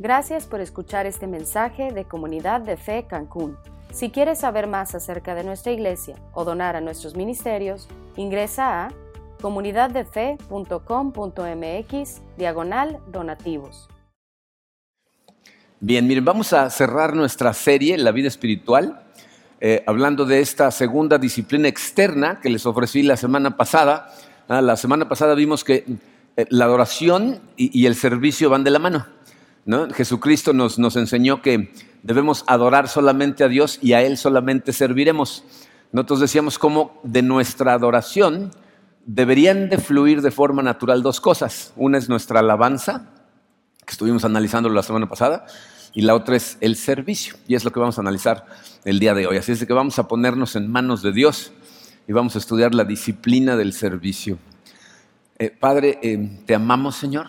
Gracias por escuchar este mensaje de Comunidad de Fe Cancún. Si quieres saber más acerca de nuestra iglesia o donar a nuestros ministerios, ingresa a comunidaddefe.com.mx diagonal donativos. Bien, miren, vamos a cerrar nuestra serie, La vida espiritual, eh, hablando de esta segunda disciplina externa que les ofrecí la semana pasada. Ah, la semana pasada vimos que eh, la adoración y, el servicio van de la mano. Jesucristo nos, nos enseñó que debemos adorar solamente a Dios y a Él solamente serviremos. Nosotros decíamos cómo de nuestra adoración deberían de fluir de forma natural dos cosas. Una es nuestra alabanza, que estuvimos analizando la semana pasada, y la otra es el servicio. Y es lo que vamos a analizar el día de hoy. Así es que vamos a ponernos en manos de Dios y vamos a estudiar la disciplina del servicio. Eh, Padre, eh, te amamos, Señor.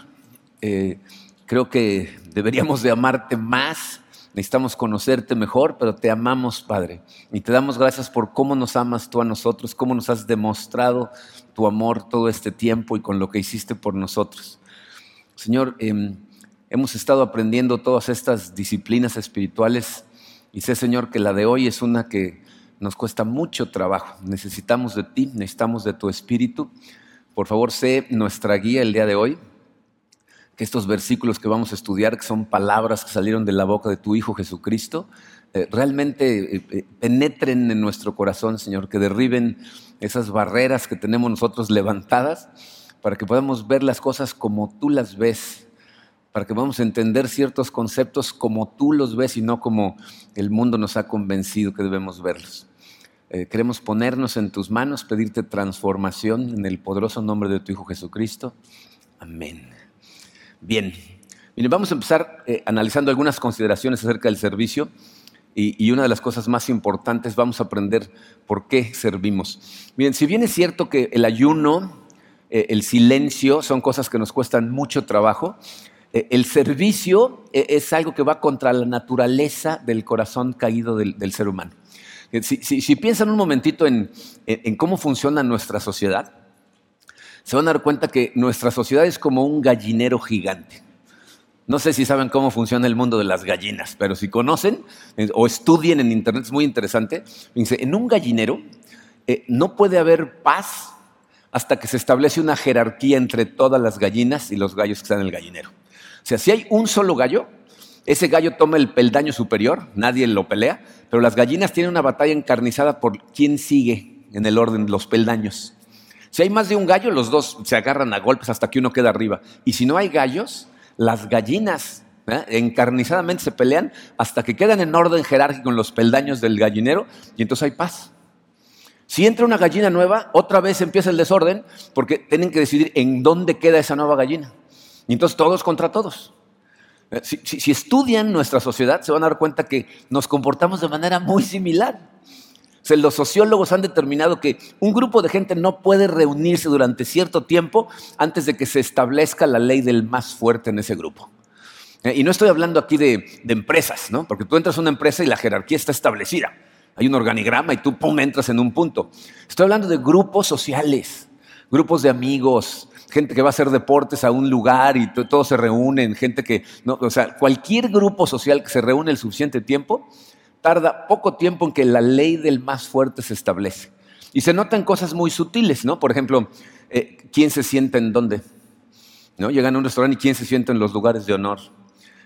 Eh, creo que deberíamos de amarte más. Necesitamos conocerte mejor, pero te amamos, Padre. Y te damos gracias por cómo nos amas tú a nosotros, cómo nos has demostrado tu amor todo este tiempo y con lo que hiciste por nosotros. Señor, em, hemos estado aprendiendo todas estas disciplinas espirituales y sé, Señor, que la de hoy es una que nos cuesta mucho trabajo. Necesitamos de ti, necesitamos de tu espíritu. Por favor, sé nuestra guía el día de hoy. Que estos versículos que vamos a estudiar, que son palabras que salieron de la boca de tu Hijo Jesucristo, eh, realmente eh, eh, penetren en nuestro corazón, Señor, que derriben esas barreras que tenemos nosotros levantadas para que podamos ver las cosas como tú las ves, para que podamos entender ciertos conceptos como tú los ves y no como el mundo nos ha convencido que debemos verlos. queremos ponernos en tus manos, pedirte transformación en el poderoso nombre de tu Hijo Jesucristo. Amén. Bien, vamos a empezar analizando algunas consideraciones acerca del servicio. Y, una de las cosas más importantes, vamos a aprender por qué servimos. Miren, si bien es cierto que el ayuno, eh, el silencio son cosas que nos cuestan mucho trabajo, eh, el servicio eh, es algo que va contra la naturaleza del corazón caído del, ser humano. Si, piensan un momentito en cómo funciona nuestra sociedad, se van a dar cuenta que nuestra sociedad es como un gallinero gigante. No sé si saben cómo funciona el mundo de las gallinas, pero si conocen eh, o estudien en internet, es muy interesante. en un gallinero eh, no puede haber paz hasta que se establece una jerarquía entre todas las gallinas y los gallos que están en el gallinero. O sea, si hay un solo gallo, ese gallo toma el peldaño superior, nadie lo pelea, pero las gallinas tienen una batalla encarnizada por quién sigue en el orden de los peldaños. Si hay más de un gallo, los dos se agarran a golpes hasta que uno queda arriba. Y si no hay gallos, las gallinas ¿eh? encarnizadamente se pelean hasta que quedan en orden jerárquico en los peldaños del gallinero y entonces hay paz. Si entra una gallina nueva, otra vez empieza el desorden porque tienen que decidir en dónde queda esa nueva gallina. Y entonces todos contra todos. ¿Eh? Si, estudian nuestra sociedad, se van a dar cuenta que nos comportamos de manera muy similar. Los sociólogos han determinado que un grupo de gente no puede reunirse durante cierto tiempo antes de que se establezca la ley del más fuerte en ese grupo. Eh, y no estoy hablando aquí de, empresas, ¿no? Porque tú entras a una empresa y la jerarquía está establecida. Hay un organigrama y tú, pum, entras en un punto. Estoy hablando de grupos sociales, grupos de amigos, gente que va a hacer deportes a un lugar y todos se reúnen, gente que, o sea, cualquier grupo social que se reúne el suficiente tiempo, tarda poco tiempo en que la ley del más fuerte se establece. Y se notan cosas muy sutiles, ¿no? Por ejemplo, eh, ¿quién se sienta en dónde? ¿No? Llegan a un restaurante y quién se sienta en los lugares de honor.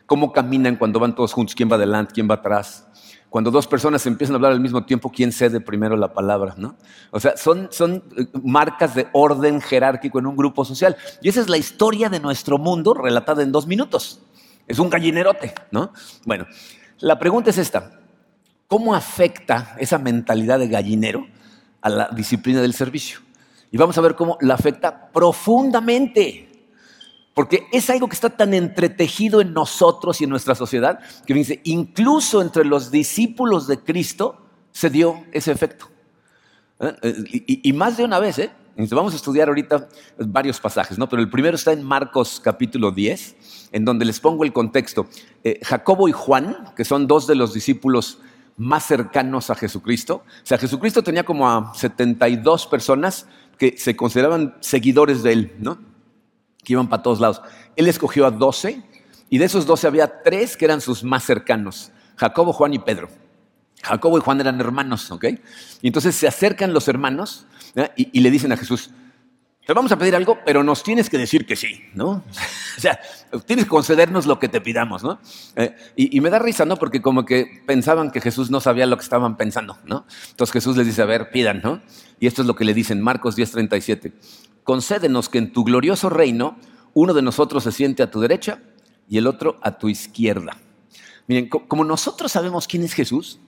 ¿Cómo caminan cuando van todos juntos? ¿Quién va adelante? ¿Quién va atrás? Cuando dos personas empiezan a hablar al mismo tiempo, ¿quién cede primero la palabra? ¿no? O sea, son, son eh, marcas de orden jerárquico en un grupo social. Y esa es la historia de nuestro mundo relatada en dos minutos. Es un gallinerote, ¿no? Bueno, la pregunta es esta. ¿Cómo afecta esa mentalidad de gallinero a la disciplina del servicio? Y vamos a ver cómo la afecta profundamente. Porque es algo que está tan entretejido en nosotros y en nuestra sociedad que dice, incluso entre los discípulos de Cristo se dio ese efecto. ¿Eh? Eh, y, más de una vez, ¿eh? Vamos a estudiar ahorita varios pasajes, ¿no? Pero el primero está en Marcos capítulo 10, en donde les pongo el contexto. Jacobo y Juan, que son dos de los discípulos más cercanos a Jesucristo. O sea, Jesucristo tenía como a 72 personas que se consideraban seguidores de él, ¿no? Que iban para todos lados. Él escogió a 12 Y de esos doce había tres que eran sus más cercanos, Jacobo, Juan y Pedro. Jacobo y Juan eran hermanos, ¿ok? Y entonces se acercan los hermanos y, le dicen a Jesús, te vamos a pedir algo, pero nos tienes que decir que sí, ¿no? o sea, tienes que concedernos lo que te pidamos, ¿no? Eh, y, y, me da risa, ¿no? Porque como que pensaban que Jesús no sabía lo que estaban pensando, ¿no? Entonces Jesús les dice, a ver, pidan, ¿no? Y esto es lo que le dicen, Marcos 10:37. Concédenos que en tu glorioso reino uno de nosotros se siente a tu derecha y el otro a tu izquierda. Miren, como nosotros sabemos quién es Jesús,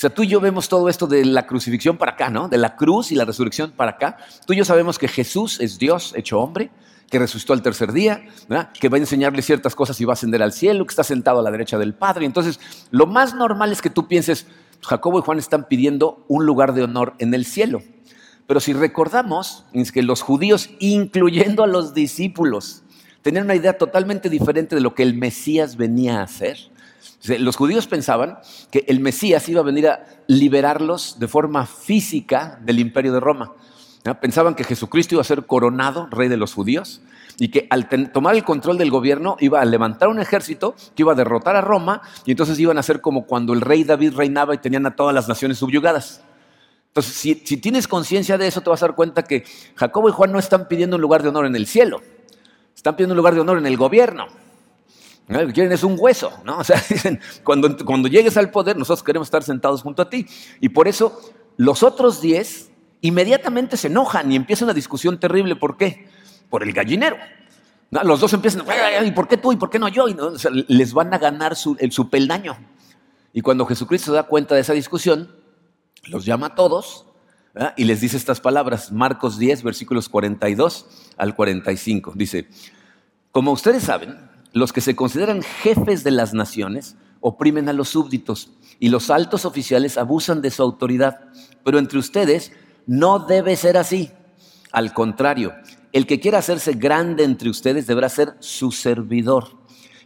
sea, tú y yo vemos todo esto de la crucifixión para acá, ¿no? De la cruz y la resurrección para acá. Tú y yo sabemos que Jesús es Dios hecho hombre, que resucitó al tercer día, ¿verdad? que va a enseñarle ciertas cosas y va a ascender al cielo, que está sentado a la derecha del Padre. Entonces, lo más normal es que tú pienses, Jacobo y Juan están pidiendo un lugar de honor en el cielo. Pero si recordamos, que los judíos, incluyendo a los discípulos, tenían una idea totalmente diferente de lo que el Mesías venía a hacer. Los judíos pensaban que el Mesías iba a venir a liberarlos de forma física del imperio de Roma. Pensaban que Jesucristo iba a ser coronado rey de los judíos y que al tomar el control del gobierno iba a levantar un ejército que iba a derrotar a Roma y entonces iban a ser como cuando el rey David reinaba y tenían a todas las naciones subyugadas. Entonces, si, tienes conciencia de eso, te vas a dar cuenta que Jacobo y Juan no están pidiendo un lugar de honor en el cielo, están pidiendo un lugar de honor en el gobierno. Lo que quieren es un hueso, ¿no? O sea, dicen, cuando, cuando llegues al poder, nosotros queremos estar sentados junto a ti. Y por eso los otros diez inmediatamente se enojan y empieza una discusión terrible. ¿Por qué? Por el gallinero. Los dos empiezan, ¿y por qué tú y por qué no yo? Y les van a ganar su, el, su peldaño. Y cuando Jesucristo se da cuenta de esa discusión, los llama a todos y les dice estas palabras, Marcos 10, versículos 42 al 45. Dice, como ustedes saben, los que se consideran jefes de las naciones oprimen a los súbditos y los altos oficiales abusan de su autoridad. Pero entre ustedes no debe ser así. Al contrario, el que quiera hacerse grande entre ustedes deberá ser su servidor.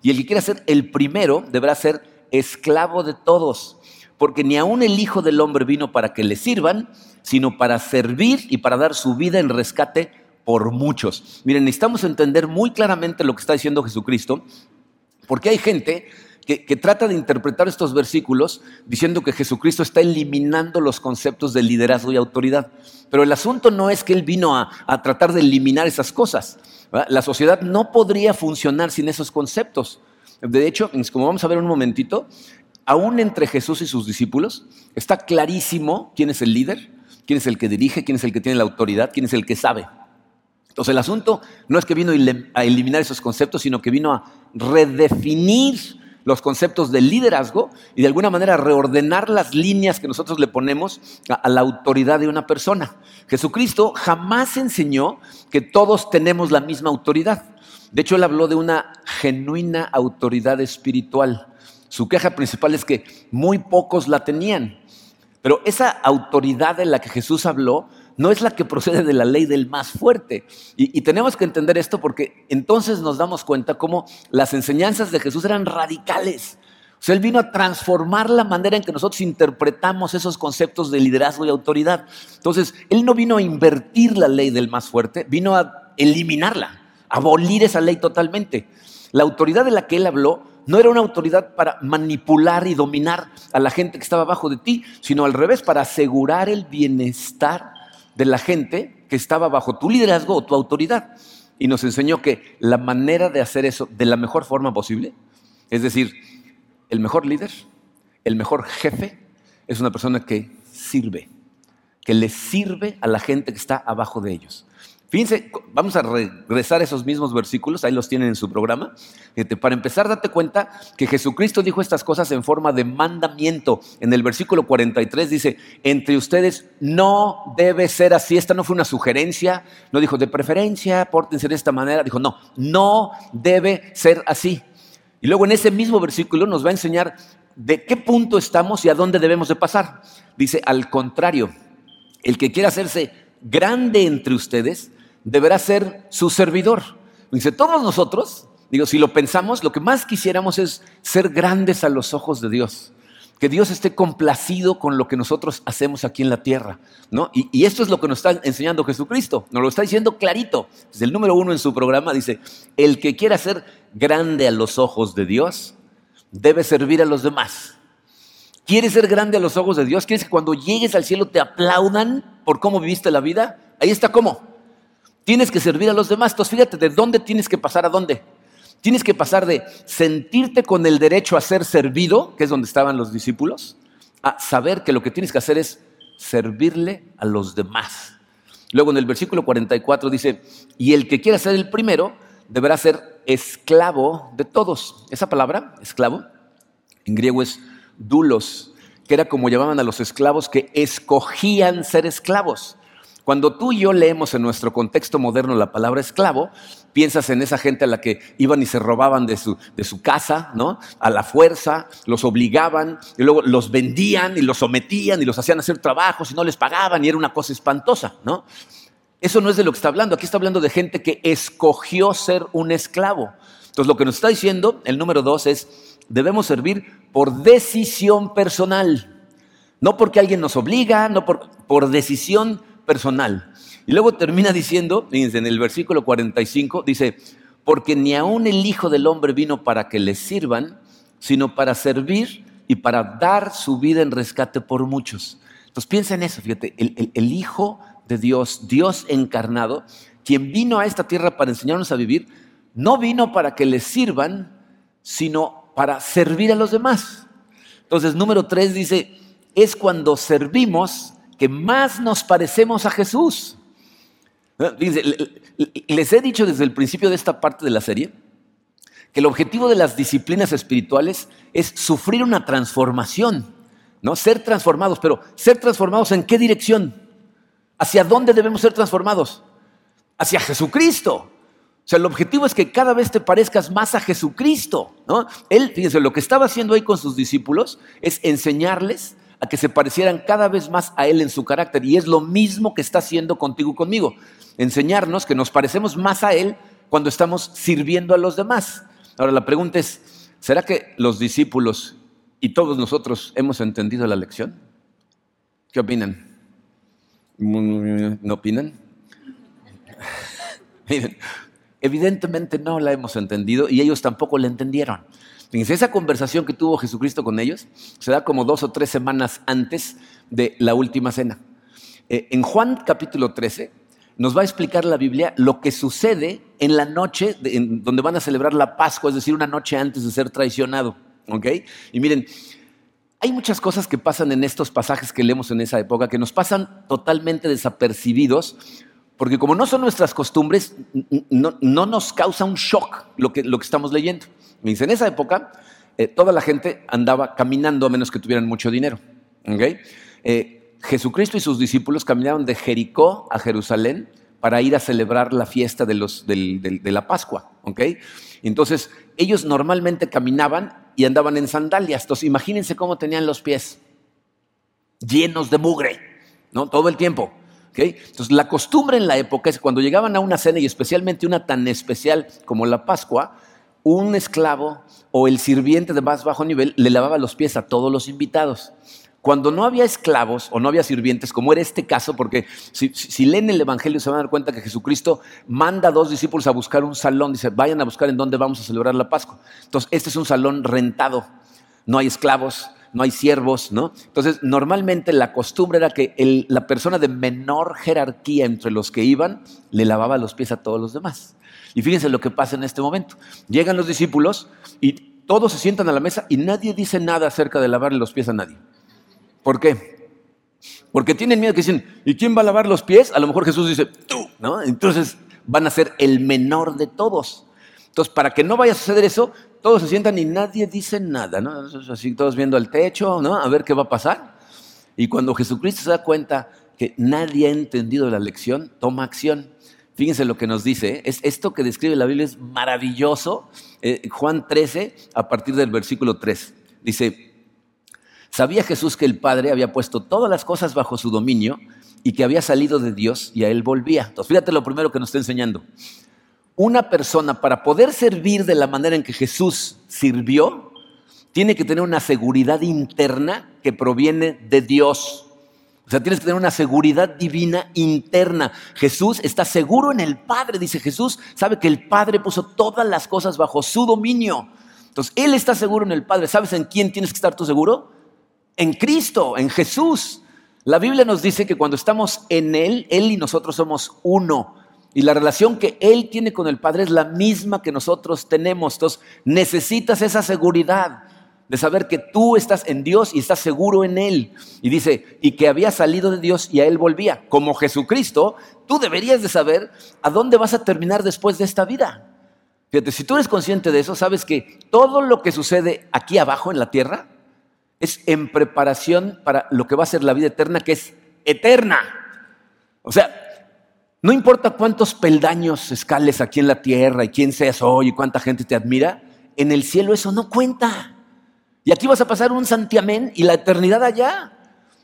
Y el que quiera ser el primero deberá ser esclavo de todos. Porque ni aun el Hijo del Hombre vino para que le sirvan, sino para servir y para dar su vida en rescate por muchos. Miren, necesitamos entender muy claramente lo que está diciendo Jesucristo, porque hay gente que, trata de interpretar estos versículos diciendo que Jesucristo está eliminando los conceptos de liderazgo y autoridad. Pero el asunto no es que Él vino a, tratar de eliminar esas cosas. La sociedad no podría funcionar sin esos conceptos. De hecho, como vamos a ver en un momentito, aún entre Jesús y sus discípulos está clarísimo quién es el líder, quién es el que dirige, quién es el que tiene la autoridad, quién es el que sabe. Entonces el asunto no es que vino a eliminar esos conceptos, sino que vino a redefinir los conceptos de liderazgo y de alguna manera reordenar las líneas que nosotros le ponemos a, la autoridad de una persona. Jesucristo jamás enseñó que todos tenemos la misma autoridad. De hecho, él habló de una genuina autoridad espiritual. Su queja principal es que muy pocos la tenían. Pero esa autoridad de la que Jesús habló no es la que procede de la ley del más fuerte. Y, tenemos que entender esto porque entonces nos damos cuenta cómo las enseñanzas de Jesús eran radicales. O sea, Él vino a transformar la manera en que nosotros interpretamos esos conceptos de liderazgo y autoridad. Entonces, Él no vino a invertir la ley del más fuerte, vino a eliminarla, a abolir esa ley totalmente. La autoridad de la que Él habló no era una autoridad para manipular y dominar a la gente que estaba abajo de ti, sino al revés, para asegurar el bienestar de la gente que estaba bajo tu liderazgo o tu autoridad. Y nos enseñó que la manera de hacer eso de la mejor forma posible, es decir, el mejor líder, el mejor jefe, es una persona que sirve, que le sirve a la gente que está abajo de ellos. Fíjense, vamos a regresar a esos mismos versículos, ahí los tienen en su programa. Para empezar, date cuenta que Jesucristo dijo estas cosas en forma de mandamiento. En el versículo 43 dice, entre ustedes no debe ser así. Esta no fue una sugerencia, no dijo de preferencia, pórtense de esta manera. Dijo, no, no debe ser así. Y luego en ese mismo versículo nos va a enseñar de qué punto estamos y a dónde debemos de pasar. Dice, al contrario, el que quiera hacerse grande entre ustedes, deberá ser su servidor. Dice, todos nosotros, digo, si lo pensamos, lo que más quisiéramos es ser grandes a los ojos de Dios. que Dios esté complacido con lo que nosotros hacemos aquí en la tierra. ¿no? Y, esto es lo que nos está enseñando Jesucristo. Nos lo está diciendo clarito. Desde el número uno en su programa dice, el que quiera ser grande a los ojos de Dios, debe servir a los demás. ¿Quieres ser grande a los ojos de Dios? ¿Quieres que cuando llegues al cielo te aplaudan por cómo viviste la vida? Ahí está cómo. Tienes que servir a los demás. Entonces fíjate de dónde tienes que pasar a dónde. Tienes que pasar de sentirte con el derecho a ser servido, que es donde estaban los discípulos, a saber que lo que tienes que hacer es servirle a los demás. Luego en el versículo 44 dice, y el que quiera ser el primero deberá ser esclavo de todos. Esa palabra, esclavo, en griego es dulos, que era como llamaban a los esclavos que escogían ser esclavos. Cuando tú y yo leemos en nuestro contexto moderno la palabra esclavo, piensas en esa gente a la que iban y se robaban de su, de su casa, ¿no? A la fuerza, los obligaban y luego los vendían y los sometían y los hacían hacer trabajos y no les pagaban y era una cosa espantosa, ¿no? Eso no es de lo que está hablando. Aquí está hablando de gente que escogió ser un esclavo. Entonces, lo que nos está diciendo el número dos es, debemos servir por decisión personal. No porque alguien nos obliga, no por, por decisión personal. Y luego termina diciendo, fíjense, en el versículo 45, dice, porque ni aun el Hijo del Hombre vino para que le sirvan, sino para servir y para dar su vida en rescate por muchos. Entonces piensa en eso, fíjate, el, el, Hijo de Dios, Dios encarnado, quien vino a esta tierra para enseñarnos a vivir, no vino para que le sirvan, sino para servir a los demás. Entonces, número tres dice, es cuando servimos que más nos parecemos a Jesús. Les he dicho desde el principio de esta parte de la serie que el objetivo de las disciplinas espirituales es sufrir una transformación, ¿no? Ser transformados, pero ser transformados en qué dirección? ¿Hacia dónde debemos ser transformados? Hacia Jesucristo. O sea, el objetivo es que cada vez te parezcas más a Jesucristo, ¿no? Él, fíjense, lo que estaba haciendo ahí con sus discípulos es enseñarles a que se parecieran cada vez más a Él en su carácter. Y es lo mismo que está haciendo contigo y conmigo. Enseñarnos que nos parecemos más a Él cuando estamos sirviendo a los demás. Ahora la pregunta es, ¿será que los discípulos y todos nosotros hemos entendido la lección? ¿Qué opinan? ¿No opinan? Miren, evidentemente no la hemos entendido y ellos tampoco la entendieron. Fíjense, esa conversación que tuvo Jesucristo con ellos se da como dos o tres semanas antes de la última cena. Eh, en Juan capítulo 13 nos va a explicar la Biblia lo que sucede en la noche de, en donde van a celebrar la Pascua, es decir, una noche antes de ser traicionado. ¿ok? Y miren, hay muchas cosas que pasan en estos pasajes que leemos en esa época que nos pasan totalmente desapercibidos porque como no son nuestras costumbres, no, no nos causa un shock lo que, lo que estamos leyendo. Me dice, en esa época eh, toda la gente andaba caminando a menos que tuvieran mucho dinero. ¿okay? Eh, Jesucristo y sus discípulos caminaron de Jericó a Jerusalén para ir a celebrar la fiesta de, los, de la Pascua. ¿okay? Entonces, ellos normalmente caminaban y andaban en sandalias. Entonces, imagínense cómo tenían los pies llenos de mugre, ¿no? Todo el tiempo. ¿okay? Entonces, la costumbre en la época es que cuando llegaban a una cena, y especialmente una tan especial como la Pascua, un esclavo o el sirviente de más bajo nivel le lavaba los pies a todos los invitados. Cuando no había esclavos o no había sirvientes, como era este caso, porque si, leen el Evangelio se van a dar cuenta que Jesucristo manda a dos discípulos a buscar un salón, dice, vayan a buscar en dónde vamos a celebrar la Pascua. Entonces, este es un salón rentado, no hay esclavos, no hay siervos, ¿no? Entonces, normalmente la costumbre era que la persona de menor jerarquía entre los que iban le lavaba los pies a todos los demás. Y fíjense lo que pasa en este momento. Llegan los discípulos y todos se sientan a la mesa y nadie dice nada acerca de lavarle los pies a nadie. ¿Por qué? Porque tienen miedo que dicen, ¿y quién va a lavar los pies? A lo mejor Jesús dice, tú, ¿no? Entonces van a ser el menor de todos. Entonces, para que no vaya a suceder eso, todos se sientan y nadie dice nada, ¿no? Así todos viendo al techo, ¿no? A ver qué va a pasar. Y cuando Jesucristo se da cuenta que nadie ha entendido la lección, toma acción. Fíjense lo que nos dice, ¿eh? es esto que describe la Biblia es maravilloso. Eh, Juan 13, a partir del versículo 3, dice, Sabía Jesús que el Padre había puesto todas las cosas bajo su dominio y que había salido de Dios y a Él volvía. Entonces, fíjate lo primero que nos está enseñando. Una persona para poder servir de la manera en que Jesús sirvió, tiene que tener una seguridad interna que proviene de Dios. O sea, tienes que tener una seguridad divina interna. Jesús está seguro en el Padre, dice Jesús, sabe que el Padre puso todas las cosas bajo su dominio. Entonces, Él está seguro en el Padre. ¿Sabes en quién tienes que estar tú seguro? En Cristo, en Jesús. La Biblia nos dice que cuando estamos en Él, Él y nosotros somos uno. Y la relación que Él tiene con el Padre es la misma que nosotros tenemos. Entonces, necesitas esa seguridad de saber que tú estás en Dios y estás seguro en Él. Y dice, y que había salido de Dios y a Él volvía. Como Jesucristo, tú deberías de saber a dónde vas a terminar después de esta vida. Fíjate, si tú eres consciente de eso, sabes que todo lo que sucede aquí abajo en la tierra es en preparación para lo que va a ser la vida eterna, que es eterna. O sea, no importa cuántos peldaños escales aquí en la tierra y quién seas hoy y cuánta gente te admira, en el cielo eso no cuenta. Y aquí vas a pasar un santiamén y la eternidad allá.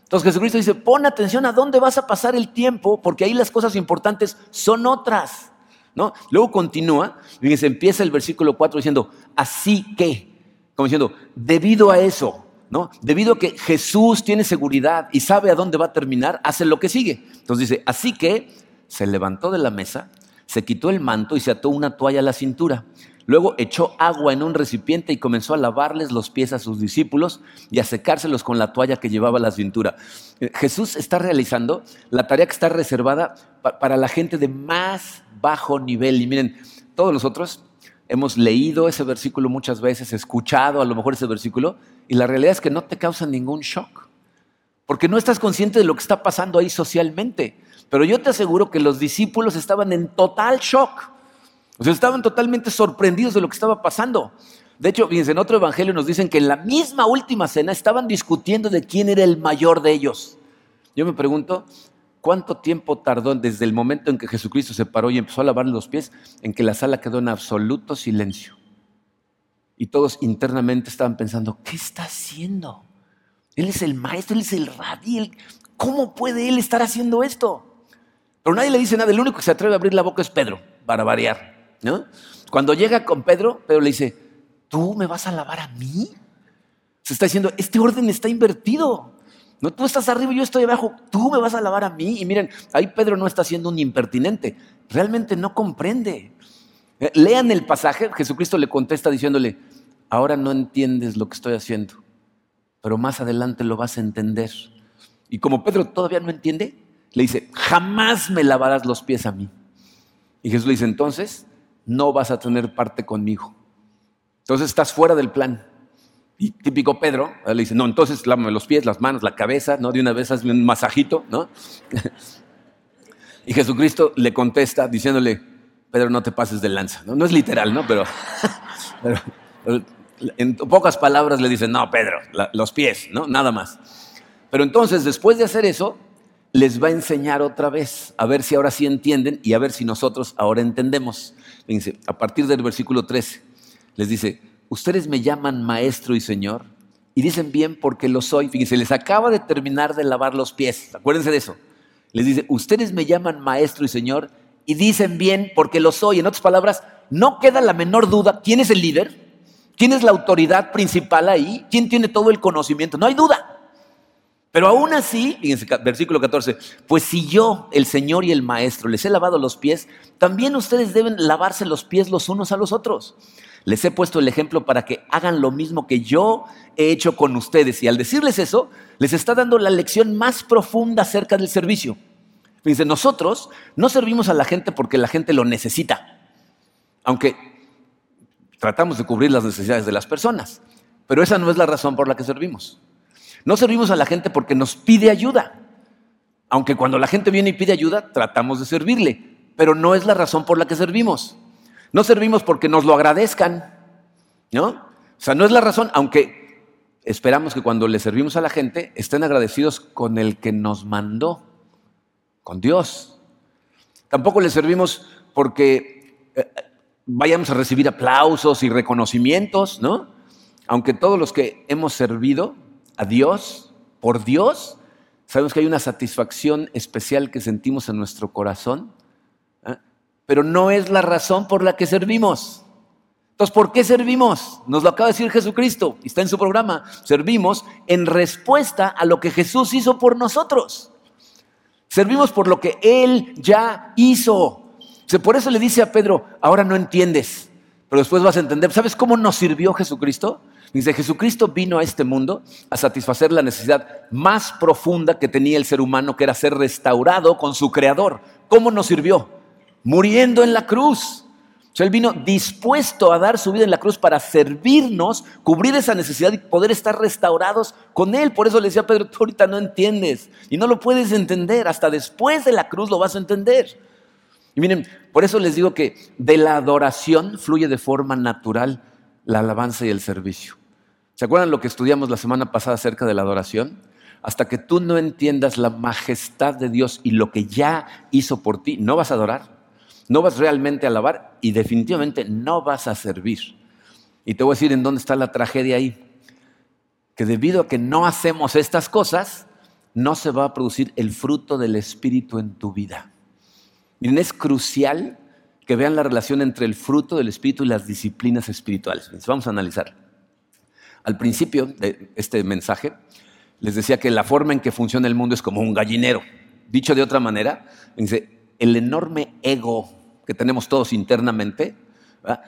Entonces Jesucristo dice, pon atención a dónde vas a pasar el tiempo, porque ahí las cosas importantes son otras. ¿no? Luego continúa, y se empieza el versículo 4 diciendo, así que, como diciendo, debido a eso, ¿no? Debido a que Jesús tiene seguridad y sabe a dónde va a terminar, hace lo que sigue. Entonces dice, así que se levantó de la mesa, se quitó el manto y se ató una toalla a la cintura. Luego echó agua en un recipiente y comenzó a lavarles los pies a sus discípulos y a secárselos con la toalla que llevaba a la cintura. Eh, Jesús está realizando la tarea que está reservada para la gente de más bajo nivel. Y miren, todos nosotros hemos leído ese versículo muchas veces, escuchado a lo mejor ese versículo, y la realidad es que no te causa ningún shock, porque no estás consciente de lo que está pasando ahí socialmente. Pero yo te aseguro que los discípulos estaban en total shock. O sea, estaban totalmente sorprendidos de lo que estaba pasando. De hecho, fíjense, en otro evangelio nos dicen que en la misma última cena estaban discutiendo de quién era el mayor de ellos. Yo me pregunto, ¿cuánto tiempo tardó desde el momento en que Jesucristo se paró y empezó a lavar los pies en que la sala quedó en absoluto silencio? Y todos internamente estaban pensando, ¿qué está haciendo? Él es el maestro, él es el rabí, ¿cómo puede él estar haciendo esto? Pero nadie le dice nada, el único que se atreve a abrir la boca es Pedro, para variar. ¿No? Cuando llega con Pedro, Pedro le dice, ¿tú me vas a lavar a mí? Se está diciendo, este orden está invertido. No, tú estás arriba yo estoy abajo, tú me vas a lavar a mí. Y miren, ahí Pedro no está siendo un impertinente, realmente no comprende. Eh, lean el pasaje, Jesucristo le contesta diciéndole, ahora no entiendes lo que estoy haciendo, pero más adelante lo vas a entender. Y como Pedro todavía no entiende, le dice, jamás me lavarás los pies a mí. Y Jesús le dice, entonces, no vas a tener parte conmigo. Entonces estás fuera del plan. Y típico Pedro le dice, no, entonces lávame los pies, las manos, la cabeza, ¿no? De una vez hazme un masajito, ¿no? y Jesucristo le contesta diciéndole, Pedro, no te pases de lanza. No, no es literal, ¿no? Pero, en pocas palabras le dice, no, Pedro, los pies, ¿no? Nada más. Pero entonces, después de hacer eso, les va a enseñar otra vez, a ver si ahora sí entienden y a ver si nosotros ahora entendemos. Fíjense, a partir del versículo 13, les dice, ustedes me llaman maestro y señor, y dicen bien porque lo soy. Fíjense, les acaba de terminar de lavar los pies, acuérdense de eso. Les dice, ustedes me llaman maestro y señor, y dicen bien porque lo soy. En otras palabras, no queda la menor duda, ¿quién es el líder? ¿Quién es la autoridad principal ahí? ¿Quién tiene todo el conocimiento? No hay duda. Pero aún así, fíjense, versículo 14, pues si yo, el Señor y el Maestro, les he lavado los pies, también ustedes deben lavarse los pies los unos a los otros. Les he puesto el ejemplo para que hagan lo mismo que yo he hecho con ustedes. Y al decirles eso, les está dando la lección más profunda acerca del servicio. Fíjense, nosotros no servimos a la gente porque la gente lo necesita, aunque tratamos de cubrir las necesidades de las personas, pero esa no es la razón por la que servimos. No servimos a la gente porque nos pide ayuda. Aunque cuando la gente viene y pide ayuda, tratamos de servirle. Pero no es la razón por la que servimos. No servimos porque nos lo agradezcan. ¿No? O sea, no es la razón, aunque esperamos que cuando le servimos a la gente estén agradecidos con el que nos mandó, con Dios. Tampoco le servimos porque eh, vayamos a recibir aplausos y reconocimientos, ¿no? Aunque todos los que hemos servido a Dios, por Dios, sabemos que hay una satisfacción especial que sentimos en nuestro corazón, ¿eh? pero no es la razón por la que servimos. Entonces, ¿por qué servimos? Nos lo acaba de decir Jesucristo, y está en su programa. Servimos en respuesta a lo que Jesús hizo por nosotros. Servimos por lo que Él ya hizo. Por eso le dice a Pedro, ahora no entiendes, pero después vas a entender. ¿Sabes cómo nos sirvió Jesucristo? Dice, Jesucristo vino a este mundo a satisfacer la necesidad más profunda que tenía el ser humano, que era ser restaurado con su Creador. ¿Cómo nos sirvió? Muriendo en la cruz él vino dispuesto a dar su vida en la cruz para servirnos, cubrir esa necesidad y poder estar restaurados con Él. Por eso le decía a Pedro, tú ahorita no entiendes y no lo puedes entender. Hasta después de la cruz lo vas a entender. Y miren, por eso les digo que de la adoración fluye de forma natural la alabanza y el servicio. ¿Se acuerdan lo que estudiamos la semana pasada acerca de la adoración? Hasta que tú no entiendas la majestad de Dios y lo que ya hizo por ti, no vas a adorar no vas realmente a alabar y definitivamente no vas a servir. Y te voy a decir en dónde está la tragedia ahí. Que debido a que no hacemos estas cosas, no se va a producir el fruto del Espíritu en tu vida. Miren, es crucial que vean la relación entre el fruto del Espíritu y las disciplinas espirituales. Vamos a analizar. Al principio de este mensaje, les decía que la forma en que funciona el mundo es como un gallinero. Dicho de otra manera, el enorme ego que tenemos todos internamente,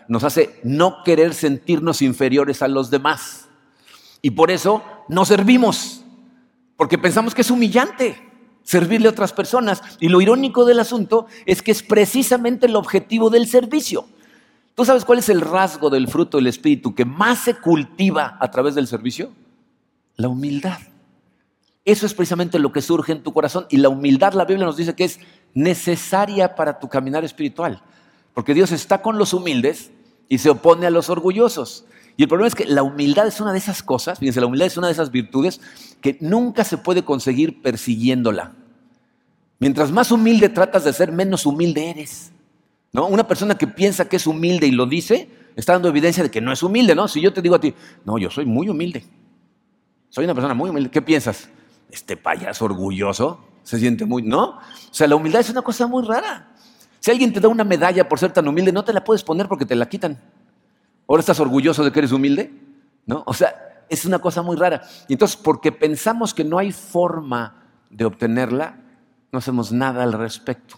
nos hace no querer sentirnos inferiores a los demás. Y por eso no servimos, porque pensamos que es humillante servirle a otras personas. Y lo irónico del asunto es que es precisamente el objetivo del servicio. ¿Tú sabes cuál es el rasgo del fruto del Espíritu que más se cultiva a través del servicio? La humildad. Eso es precisamente lo que surge en tu corazón. Y la humildad, la Biblia nos dice que es necesaria para tu caminar espiritual. Porque Dios está con los humildes y se opone a los orgullosos. Y el problema es que la humildad es una de esas cosas, fíjense, la humildad es una de esas virtudes que nunca se puede conseguir persiguiéndola. Mientras más humilde tratas de ser, menos humilde eres. ¿no? Una persona que piensa que es humilde y lo dice, está dando evidencia de que no es humilde, ¿no? Si yo te digo a ti, no, yo soy muy humilde. Soy una persona muy humilde. ¿Qué piensas? Este payaso orgulloso se siente muy, ¿no? O sea, la humildad es una cosa muy rara. Si alguien te da una medalla por ser tan humilde, no te la puedes poner porque te la quitan. Ahora estás orgulloso de que eres humilde, ¿no? O sea, es una cosa muy rara. Entonces, porque pensamos que no hay forma de obtenerla, no hacemos nada al respecto.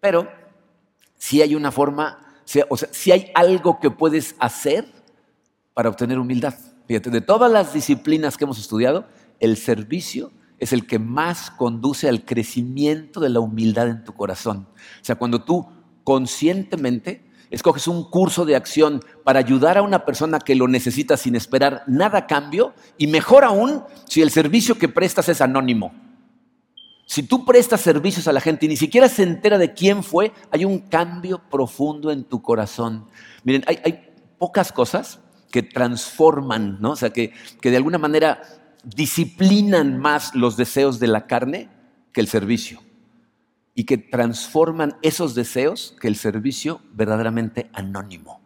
Pero si hay una forma, o sea, si hay algo que puedes hacer para obtener humildad. Fíjate, de todas las disciplinas que hemos estudiado, el servicio es el que más conduce al crecimiento de la humildad en tu corazón. O sea, cuando tú conscientemente escoges un curso de acción para ayudar a una persona que lo necesita sin esperar nada a cambio, y mejor aún si el servicio que prestas es anónimo. Si tú prestas servicios a la gente y ni siquiera se entera de quién fue, hay un cambio profundo en tu corazón. Miren, hay, pocas cosas que transforman. O sea, que, que de alguna manera disciplinan más los deseos de la carne que el servicio y que transforman esos deseos que el servicio verdaderamente anónimo.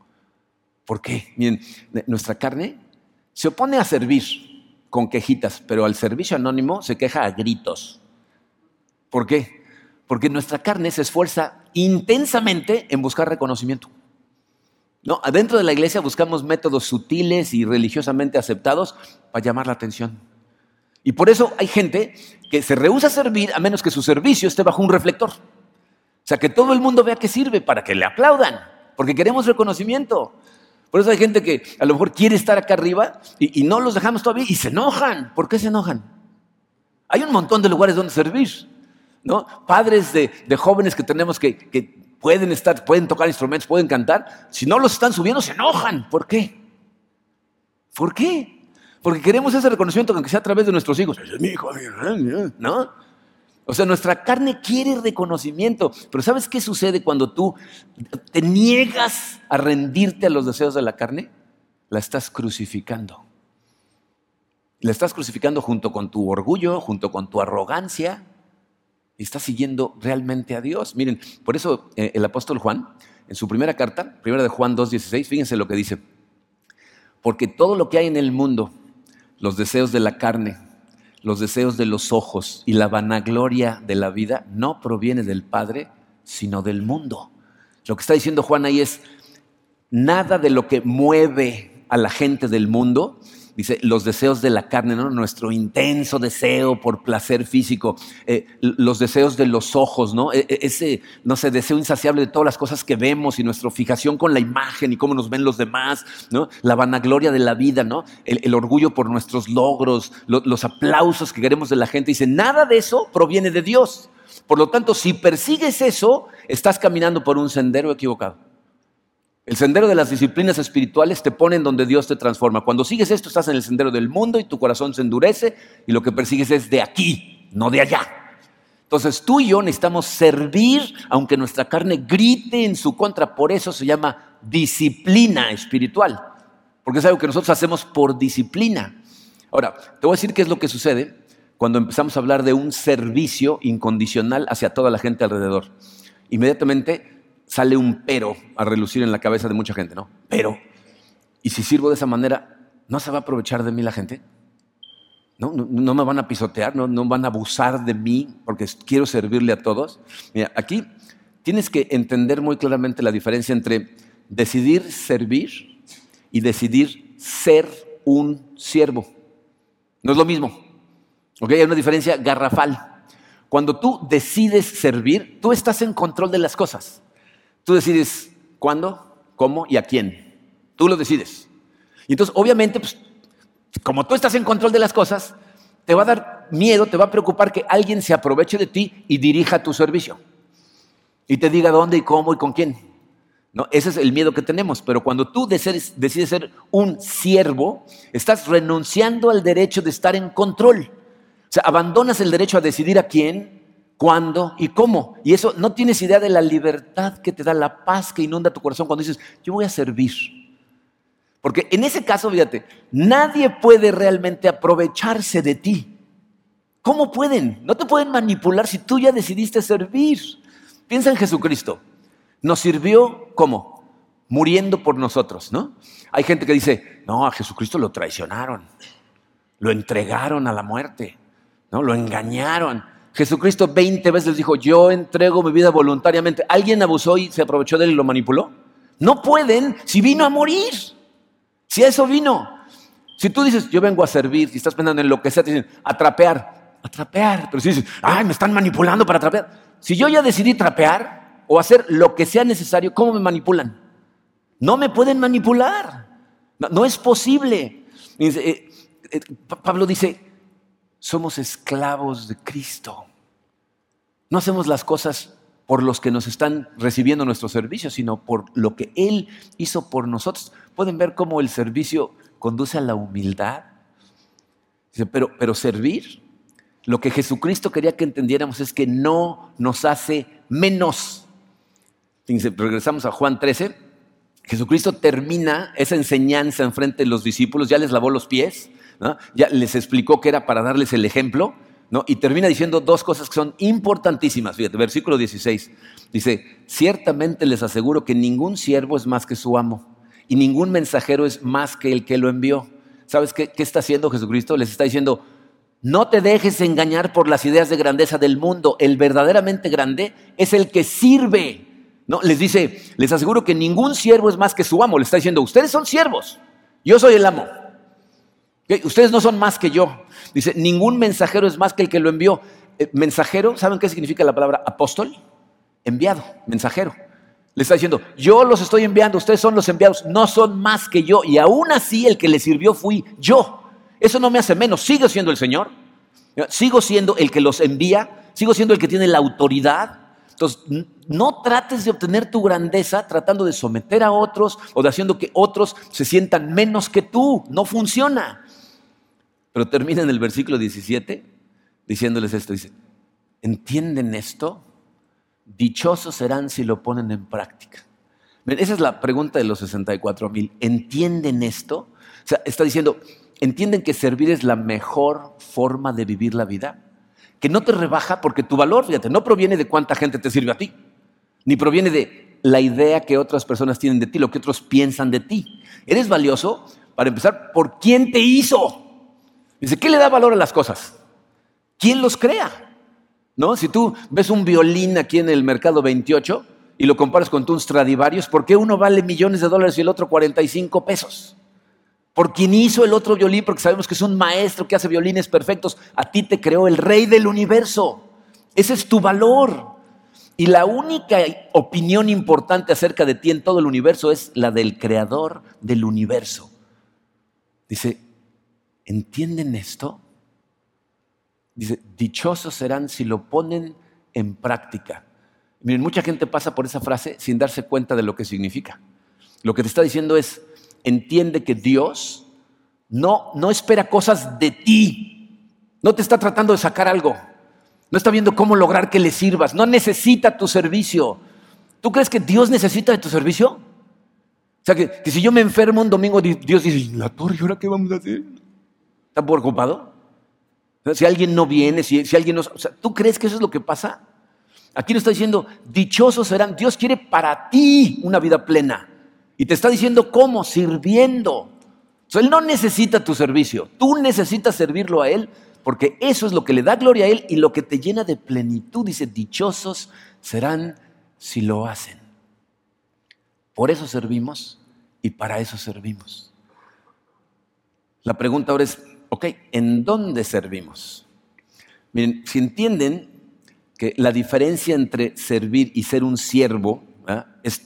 ¿Por qué? Miren, nuestra carne se opone a servir con quejitas, pero al servicio anónimo se queja a gritos. ¿Por qué? Porque nuestra carne se esfuerza intensamente en buscar reconocimiento. ¿No? Adentro de la iglesia buscamos métodos sutiles y religiosamente aceptados para llamar la atención. Y por eso hay gente que se rehúsa a servir a menos que su servicio esté bajo un reflector. O sea, que todo el mundo vea que sirve para que le aplaudan, porque queremos reconocimiento. Por eso hay gente que a lo mejor quiere estar acá arriba y, no los dejamos todavía y se enojan. ¿Por qué se enojan? Hay un montón de lugares donde servir. ¿No? Padres de, jóvenes que tenemos que, que pueden estar, pueden tocar instrumentos, pueden cantar. Si no los están subiendo, se enojan. ¿Por qué? ¿Por qué? Porque queremos ese reconocimiento, aunque sea a través de nuestros hijos. es mi hijo, ¿no? O sea, nuestra carne quiere reconocimiento. Pero ¿sabes qué sucede cuando tú te niegas a rendirte a los deseos de la carne? La estás crucificando. La estás crucificando junto con tu orgullo, junto con tu arrogancia. Y estás siguiendo realmente a Dios. Miren, por eso eh, el apóstol Juan, en su primera carta, primera de Juan 2.16, fíjense lo que dice. Porque todo lo que hay en el mundo, los deseos de la carne, los deseos de los ojos y la vanagloria de la vida no proviene del Padre, sino del mundo. Lo que está diciendo Juan ahí es, nada de lo que mueve a la gente del mundo dice, los deseos de la carne, ¿no? nuestro intenso deseo por placer físico, eh, los deseos de los ojos, ¿no? E, e, ese, no sé, deseo insaciable de todas las cosas que vemos y nuestra fijación con la imagen y cómo nos ven los demás, ¿no? la vanagloria de la vida, ¿no? el, orgullo por nuestros logros, los aplausos que queremos de la gente. Dice, nada de eso proviene de Dios. Por lo tanto, si persigues eso, estás caminando por un sendero equivocado. El sendero de las disciplinas espirituales te pone en donde Dios te transforma. Cuando sigues esto, estás en el sendero del mundo y tu corazón se endurece y lo que persigues es de aquí, no de allá. Entonces tú y yo necesitamos servir aunque nuestra carne grite en su contra. Por eso se llama disciplina espiritual, porque es algo que nosotros hacemos por disciplina. Ahora, te voy a decir qué es lo que sucede cuando empezamos a hablar de un servicio incondicional hacia toda la gente alrededor. Inmediatamente sale un pero a relucir en la cabeza de mucha gente, ¿no? Pero, ¿y si sirvo de esa manera, no se va a aprovechar de mí la gente? ¿No? ¿No, me van a pisotear? ¿No, ¿No van a abusar de mí porque quiero servirle a todos? Mira, aquí tienes que entender muy claramente la diferencia entre decidir servir y decidir ser un siervo. No es lo mismo. ¿Ok? Hay una diferencia garrafal. Cuando tú decides servir, tú estás en control de las cosas. Tú decides cuándo, cómo y a quién. Tú lo decides. Y entonces, obviamente, pues, como tú estás en control de las cosas, te va a dar miedo, te va a preocupar que alguien se aproveche de ti y dirija tu servicio. Y te diga dónde y cómo y con quién. ¿No? Ese es el miedo que tenemos. Pero cuando tú decides, decides ser un siervo, estás renunciando al derecho de estar en control. O sea, abandonas el derecho a decidir a quién, cuándo y cómo. Y eso no tienes idea de la libertad que te da, la paz que inunda tu corazón cuando dices, yo voy a servir. Porque en ese caso, fíjate, nadie puede realmente aprovecharse de ti. ¿Cómo pueden? No te pueden manipular si tú ya decidiste servir. Piensa en Jesucristo. Nos sirvió como muriendo por nosotros, ¿no? Hay gente que dice, no, a Jesucristo lo traicionaron, lo entregaron a la muerte, ¿no? Lo engañaron. Jesucristo 20 veces dijo, yo entrego mi vida voluntariamente. ¿Alguien abusó y se aprovechó de él y lo manipuló? No pueden si vino a morir. Si eso vino. Si tú dices, yo vengo a servir, y estás pensando en lo que sea, te dicen, a trapear, a trapear. Pero si dices, ay, me están manipulando para trapear. Si yo ya decidí trapear o hacer lo que sea necesario, ¿cómo me manipulan? No me pueden manipular. No, es posible. Eh, eh, Pablo dice, somos esclavos de Cristo. No hacemos las cosas por los que nos están recibiendo nuestro servicio, sino por lo que Él hizo por nosotros. Pueden ver cómo el servicio conduce a la humildad. Pero, pero servir, lo que Jesucristo quería que entendiéramos es que no nos hace menos. regresamos a Juan 13. Jesucristo termina esa enseñanza en frente de los discípulos, ya les lavó los pies, ya les explicó que era para darles el ejemplo, ¿no? y termina diciendo dos cosas que son importantísimas. Fíjate, versículo 16. Dice, ciertamente les aseguro que ningún siervo es más que su amo, y ningún mensajero es más que el que lo envió. ¿Sabes qué, qué está haciendo Jesucristo? Les está diciendo, no te dejes engañar por las ideas de grandeza del mundo. El verdaderamente grande es el que sirve. ¿No? Les dice, les aseguro que ningún siervo es más que su amo. Le está diciendo, ustedes son siervos, yo soy el amo. Ustedes no son más que yo. Dice, ningún mensajero es más que el que lo envió. Eh, mensajero, ¿saben qué significa la palabra apóstol? Enviado, mensajero. Le está diciendo, yo los estoy enviando, ustedes son los enviados, no son más que yo. Y aún así el que le sirvió fui yo. Eso no me hace menos, sigo siendo el Señor. Sigo siendo el que los envía, sigo siendo el que tiene la autoridad. Entonces, no trates de obtener tu grandeza tratando de someter a otros o de haciendo que otros se sientan menos que tú. No funciona. Pero termina en el versículo 17 diciéndoles esto. ¿entienden esto? Dichosos serán si lo ponen en práctica. Esa es la pregunta de los 64 mil. ¿Entienden esto? O sea, está diciendo, ¿entienden que servir es la mejor forma de vivir la vida? Que no te rebaja porque tu valor, fíjate, no proviene de cuánta gente te sirve a ti, ni proviene de la idea que otras personas tienen de ti, lo que otros piensan de ti. Eres valioso, para empezar, por quién te hizo. Dice, ¿qué le da valor a las cosas? ¿Quién los crea? ¿No? Si tú ves un violín aquí en el mercado 28 y lo comparas con tus Stradivarius, ¿por qué uno vale millones de dólares y el otro 45 pesos? Por quien hizo el otro violín, porque sabemos que es un maestro que hace violines perfectos. A ti te creó el rey del universo. Ese es tu valor. Y la única opinión importante acerca de ti en todo el universo es la del creador del universo. Dice, ¿entienden esto? Dice, dichosos serán si lo ponen en práctica. Miren, mucha gente pasa por esa frase sin darse cuenta de lo que significa. Lo que te está diciendo es, entiende que Dios no, no espera cosas de ti, no te está tratando de sacar algo, no está viendo cómo lograr que le sirvas, no necesita tu servicio. ¿Tú crees que Dios necesita de tu servicio? O sea, que, si yo me enfermo un domingo, Dios dice, la torre, ¿y ahora qué vamos a hacer? ¿Está preocupado? Si alguien no viene, si, si alguien no... ¿Tú crees que eso es lo que pasa? Aquí nos está diciendo, dichosos serán. Dios quiere para ti una vida plena. Y te está diciendo cómo, sirviendo. Él no necesita tu servicio. Tú necesitas servirlo a Él porque eso es lo que le da gloria a Él y lo que te llena de plenitud. Dice, dichosos serán si lo hacen. Por eso servimos y para eso servimos. La pregunta ahora es, ok, ¿en dónde servimos? Miren, si entienden que la diferencia entre servir y ser un siervo es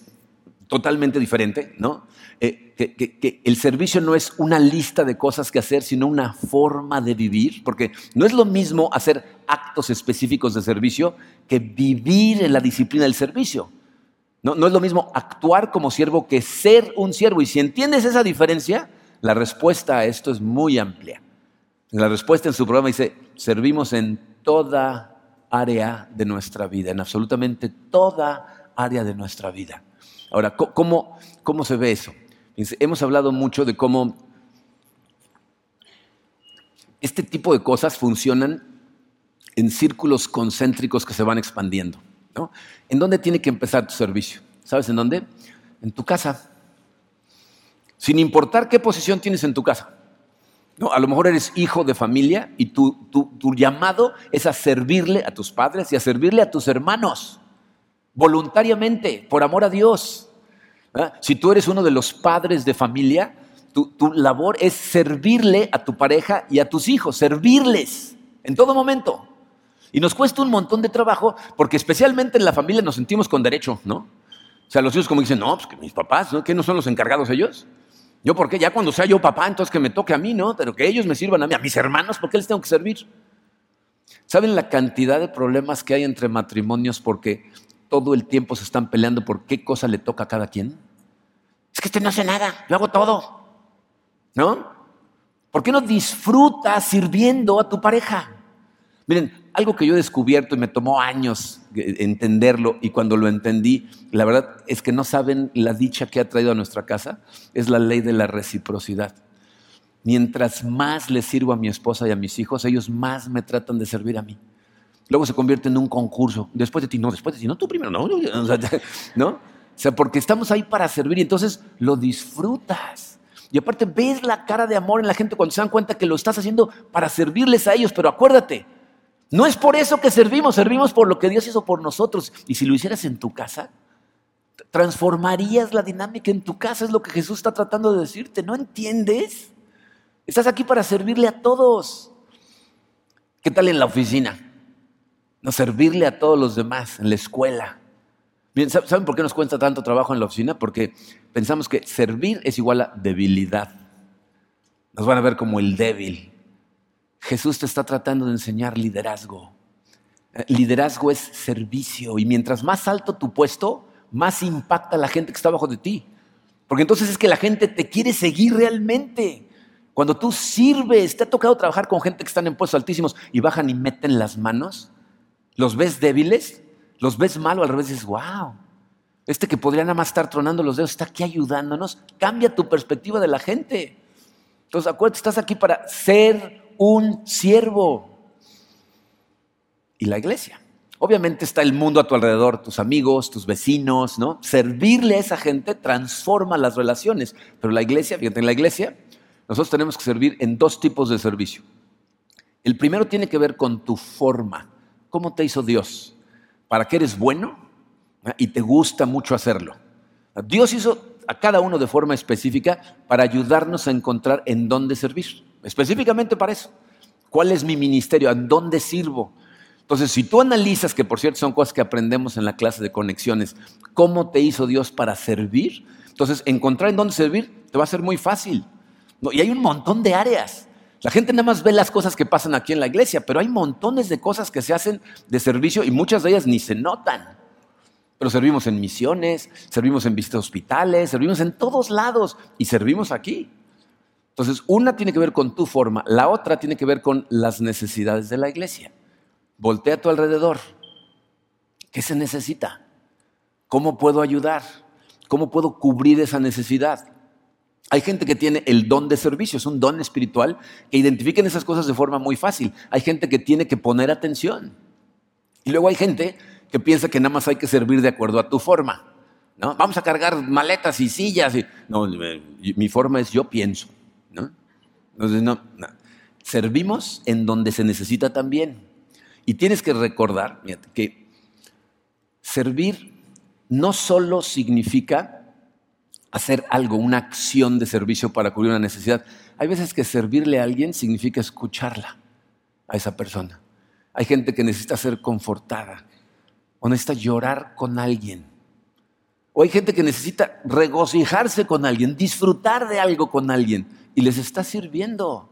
totalmente diferente, ¿no? Eh, que, el servicio no es una lista de cosas que hacer, sino una forma de vivir, porque no es lo mismo hacer actos específicos de servicio que vivir en la disciplina del servicio. No, no es lo mismo actuar como siervo que ser un siervo. Y si entiendes esa diferencia, la respuesta a esto es muy amplia. La respuesta en su programa dice, servimos en toda área de nuestra vida, en absolutamente toda área de nuestra vida. Ahora, ¿cómo, cómo se ve eso? Hemos hablado mucho de cómo este tipo de cosas funcionan en círculos concéntricos que se van expandiendo. ¿En dónde tiene que empezar tu servicio? ¿Sabes en dónde? En tu casa. Sin importar qué posición tienes en tu casa. No, a lo mejor eres hijo de familia y tu, tu, llamado es a servirle a tus padres y a servirle a tus hermanos, voluntariamente, por amor a Dios. Si tú eres uno de los padres de familia, tu, tu, labor es servirle a tu pareja y a tus hijos, servirles en todo momento. Y nos cuesta un montón de trabajo porque especialmente en la familia nos sentimos con derecho, ¿no? O sea, los hijos como dicen, no, pues que mis papás, ¿no? ¿Qué no son los encargados ellos? Yo, ¿por qué? Ya cuando sea yo papá, entonces que me toque a mí, ¿no? Pero que ellos me sirvan a mí, a mis hermanos, ¿por qué les tengo que servir? ¿Saben la cantidad de problemas que hay entre matrimonios porque todo el tiempo se están peleando por qué cosa le toca a cada quien? Es que este no hace nada, yo hago todo. ¿No? ¿Por qué no disfrutas sirviendo a tu pareja? Miren, algo que yo he descubierto y me tomó años entenderlo y cuando lo entendí, la verdad es que no saben la dicha que ha traído a nuestra casa, es la ley de la reciprocidad. Mientras más le sirvo a mi esposa y a mis hijos, ellos más me tratan de servir a mí. Luego se convierte en un concurso. Después de ti, no, después de ti, no, tú primero, no. ¿no? O sea, porque estamos ahí para servir y entonces lo disfrutas. Y aparte ves la cara de amor en la gente cuando se dan cuenta que lo estás haciendo para servirles a ellos, pero acuérdate, no es por eso que servimos, servimos por lo que Dios hizo por nosotros. Y si lo hicieras en tu casa, transformarías la dinámica en tu casa, es lo que Jesús está tratando de decirte. ¿No entiendes? Estás aquí para servirle a todos. ¿Qué tal en la oficina? No servirle a todos los demás, en la escuela. Bien, ¿saben por qué nos cuesta tanto trabajo en la oficina? Porque pensamos que servir es igual a debilidad. Nos van a ver como el débil. Jesús te está tratando de enseñar liderazgo. Eh, liderazgo es servicio y mientras más alto tu puesto, más impacta la gente que está abajo de ti. Porque entonces es que la gente te quiere seguir realmente. Cuando tú sirves, te ha tocado trabajar con gente que están en puestos altísimos y bajan y meten las manos, los ves débiles, los ves mal al revés dices, wow, este que podría nada más estar tronando los dedos está aquí ayudándonos, cambia tu perspectiva de la gente. Entonces acuérdate, estás aquí para ser un siervo. Y la iglesia. Obviamente está el mundo a tu alrededor, tus amigos, tus vecinos, ¿no? Servirle a esa gente transforma las relaciones. Pero la iglesia, fíjate, en la iglesia nosotros tenemos que servir en dos tipos de servicio. El primero tiene que ver con tu forma. ¿Cómo te hizo Dios? ¿Para qué eres bueno? y te gusta mucho hacerlo. Dios hizo a cada uno de forma específica para ayudarnos a encontrar en dónde servir. Específicamente para eso. ¿Cuál es mi ministerio? ¿En dónde sirvo? Entonces, si tú analizas, que por cierto son cosas que aprendemos en la clase de conexiones, cómo te hizo Dios para servir, entonces encontrar en dónde servir te va a ser muy fácil. Y hay un montón de áreas. La gente nada más ve las cosas que pasan aquí en la iglesia, pero hay montones de cosas que se hacen de servicio y muchas de ellas ni se notan. Pero servimos en misiones, servimos en visitas hospitales, servimos en todos lados y servimos aquí. Entonces, una tiene que ver con tu forma, la otra tiene que ver con las necesidades de la iglesia. Voltea a tu alrededor. ¿Qué se necesita? ¿Cómo puedo ayudar? ¿Cómo puedo cubrir esa necesidad? Hay gente que tiene el don de servicio, es un don espiritual, que identifiquen esas cosas de forma muy fácil. Hay gente que tiene que poner atención. Y luego hay gente que piensa que nada más hay que servir de acuerdo a tu forma. ¿no? Vamos a cargar maletas y sillas. No, mi forma es yo pienso. ¿No? Entonces, no, Servimos en donde se necesita también. Y tienes que recordar que servir no solo significa hacer algo, una acción de servicio para cubrir una necesidad. Hay veces que servirle a alguien significa escucharla a esa persona. Hay gente que necesita ser confortada, o necesita llorar con alguien. O hay gente que necesita regocijarse con alguien, disfrutar de algo con alguien y les está sirviendo.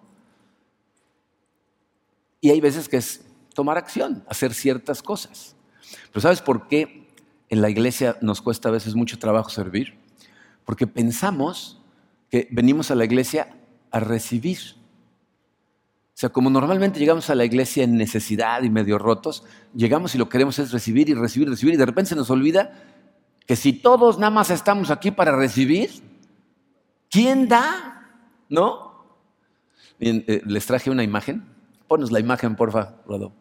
Y hay veces que es tomar acción, hacer ciertas cosas. Pero ¿sabes por qué en la iglesia nos cuesta a veces mucho trabajo servir? Porque pensamos que venimos a la iglesia a recibir. O sea, como normalmente llegamos a la iglesia en necesidad y medio rotos, llegamos y lo que queremos es recibir y recibir, y recibir, y de repente se nos olvida que si todos nada más estamos aquí para recibir, ¿quién da? ¿No? Eh, les traje una imagen. Ponos la imagen, porfa, Rodo.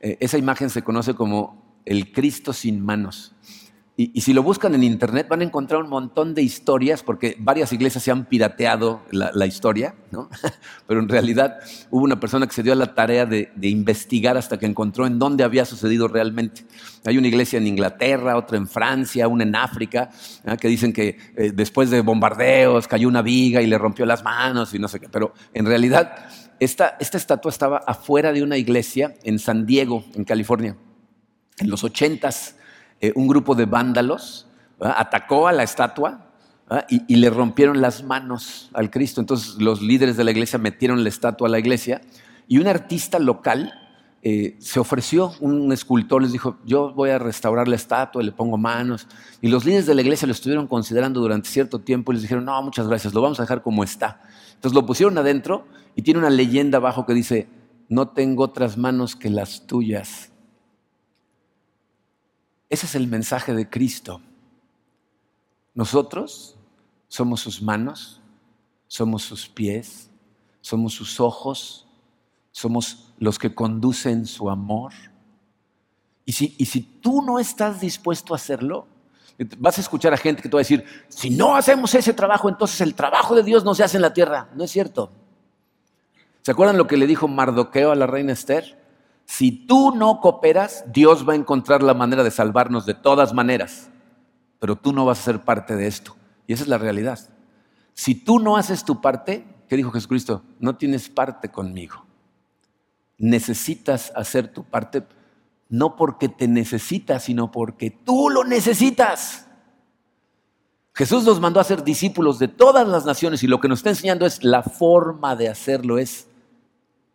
Eh, esa imagen se conoce como el Cristo sin manos. Y, si lo buscan en internet van a encontrar un montón de historias, porque varias iglesias se han pirateado la, historia, ¿no? pero en realidad hubo una persona que se dio la tarea de, investigar hasta que encontró en dónde había sucedido realmente. Hay una iglesia en Inglaterra, otra en Francia, una en África, que dicen que eh, después de bombardeos cayó una viga y le rompió las manos y no sé qué, pero en realidad esta, esta estatua estaba afuera de una iglesia en San Diego, en California, en los ochentas eh, un grupo de vándalos atacó a la estatua y, le rompieron las manos al Cristo. Entonces los líderes de la iglesia metieron la estatua a la iglesia y un artista local eh, se ofreció, un escultor les dijo, yo voy a restaurar la estatua, le pongo manos. Y los líderes de la iglesia lo estuvieron considerando durante cierto tiempo y les dijeron, no, muchas gracias, lo vamos a dejar como está. Entonces lo pusieron adentro y tiene una leyenda abajo que dice, no tengo otras manos que las tuyas. Ese es el mensaje de Cristo. Nosotros somos sus manos, somos sus pies, somos sus ojos, somos los que conducen su amor. Y si, y si tú no estás dispuesto a hacerlo, vas a escuchar a gente que te va a decir, si no hacemos ese trabajo, entonces el trabajo de Dios no se hace en la tierra. No es cierto. ¿Se acuerdan lo que le dijo Mardoqueo a la reina Esther? Si tú no cooperas, Dios va a encontrar la manera de salvarnos de todas maneras, pero tú no vas a ser parte de esto. Y esa es la realidad. Si tú no haces tu parte, ¿qué dijo Jesucristo? No tienes parte conmigo. Necesitas hacer tu parte no porque te necesitas, sino porque tú lo necesitas. Jesús nos mandó a ser discípulos de todas las naciones y lo que nos está enseñando es la forma de hacerlo es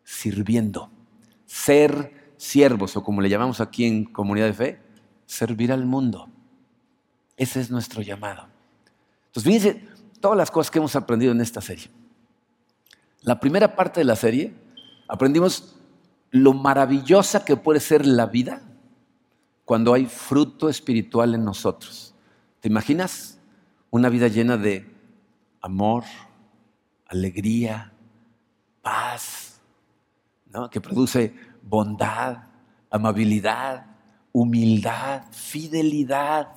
sirviendo ser siervos, o como le llamamos aquí en comunidad de fe, servir al mundo. Ese es nuestro llamado. Entonces, fíjense todas las cosas que hemos aprendido en esta serie. La primera parte de la serie aprendimos lo maravillosa que puede ser la vida cuando hay fruto espiritual en nosotros. ¿Te imaginas una vida llena de amor, alegría, paz, que produce bondad, amabilidad, humildad, fidelidad,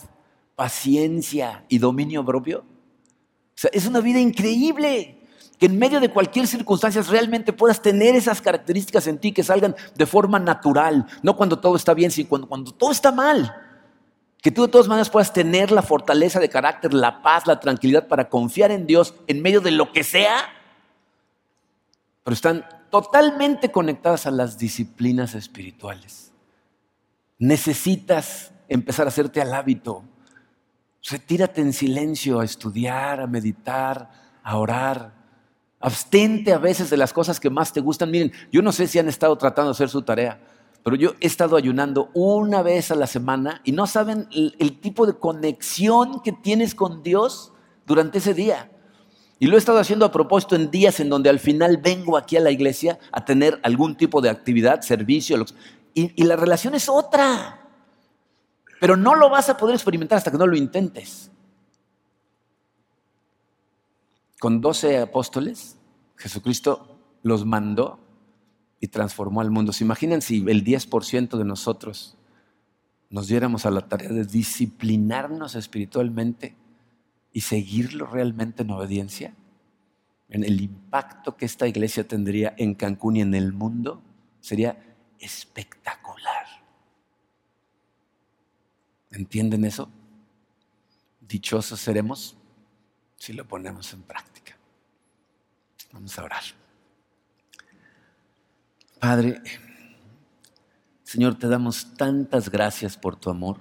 paciencia y dominio propio. O sea, es una vida increíble que en medio de cualquier circunstancia realmente puedas tener esas características en ti que salgan de forma natural, no cuando todo está bien, sino cuando, cuando todo está mal. Que tú de todas maneras puedas tener la fortaleza de carácter, la paz, la tranquilidad para confiar en Dios en medio de lo que sea. Pero están totalmente conectadas a las disciplinas espirituales. Necesitas empezar a hacerte al hábito. Retírate en silencio a estudiar, a meditar, a orar. Abstente a veces de las cosas que más te gustan. Miren, yo no sé si han estado tratando de hacer su tarea, pero yo he estado ayunando una vez a la semana y no saben el, el tipo de conexión que tienes con Dios durante ese día. Y lo he estado haciendo a propósito en días en donde al final vengo aquí a la iglesia a tener algún tipo de actividad, servicio, y, la relación es otra. Pero no lo vas a poder experimentar hasta que no lo intentes. Con doce apóstoles, Jesucristo los mandó y transformó al mundo. ¿Se imaginan si el 10% de nosotros nos diéramos a la tarea de disciplinarnos espiritualmente? Y seguirlo realmente en obediencia, en el impacto que esta iglesia tendría en Cancún y en el mundo, sería espectacular. ¿Entienden eso? Dichosos seremos si lo ponemos en práctica. Vamos a orar. Padre, Señor, te damos tantas gracias por tu amor.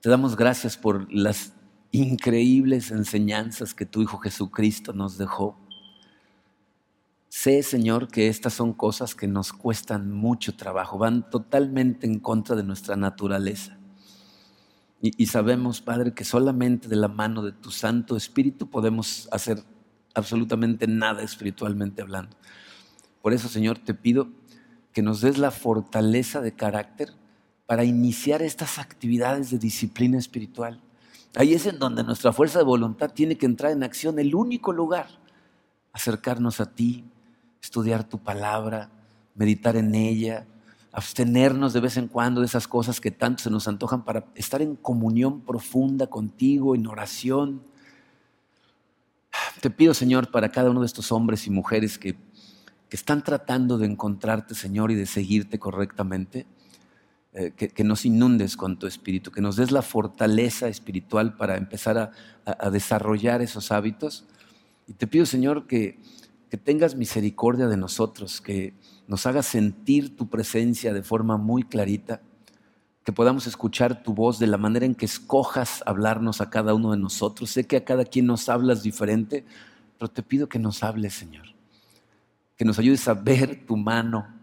Te damos gracias por las increíbles enseñanzas que tu Hijo Jesucristo nos dejó. Sé, Señor, que estas son cosas que nos cuestan mucho trabajo, van totalmente en contra de nuestra naturaleza. Y, sabemos, Padre, que solamente de la mano de tu Santo Espíritu podemos hacer absolutamente nada espiritualmente hablando. Por eso, Señor, te pido que nos des la fortaleza de carácter para iniciar estas actividades de disciplina espiritual. Ahí es en donde nuestra fuerza de voluntad tiene que entrar en acción, el único lugar, acercarnos a ti, estudiar tu palabra, meditar en ella, abstenernos de vez en cuando de esas cosas que tanto se nos antojan para estar en comunión profunda contigo, en oración. Te pido, Señor, para cada uno de estos hombres y mujeres que, que están tratando de encontrarte, Señor, y de seguirte correctamente, eh, que, nos inundes con tu espíritu, que nos des la fortaleza espiritual para empezar a, desarrollar esos hábitos. Y te pido, Señor, que, que tengas misericordia de nosotros, que nos hagas sentir tu presencia de forma muy clarita, que podamos escuchar tu voz de la manera en que escojas hablarnos a cada uno de nosotros. Sé que a cada quien nos hablas diferente, pero te pido que nos hables, Señor, que nos ayudes a ver tu mano,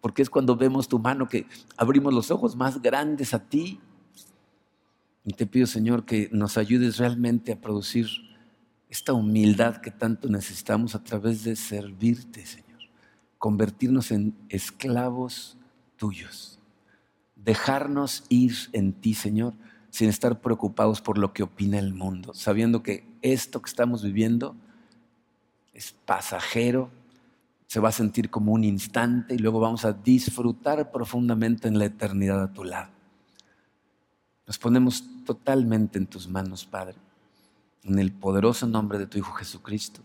porque es cuando vemos tu mano que abrimos los ojos más grandes a ti. Y te pido, Señor, que nos ayudes realmente a producir esta humildad que tanto necesitamos a través de servirte, Señor. Convertirnos en esclavos tuyos. Dejarnos ir en ti, Señor, sin estar preocupados por lo que opina el mundo, sabiendo que esto que estamos viviendo es pasajero se va a sentir como un instante y luego vamos a disfrutar profundamente en la eternidad a tu lado. Nos ponemos totalmente en tus manos, Padre, en el poderoso nombre de tu Hijo Jesucristo.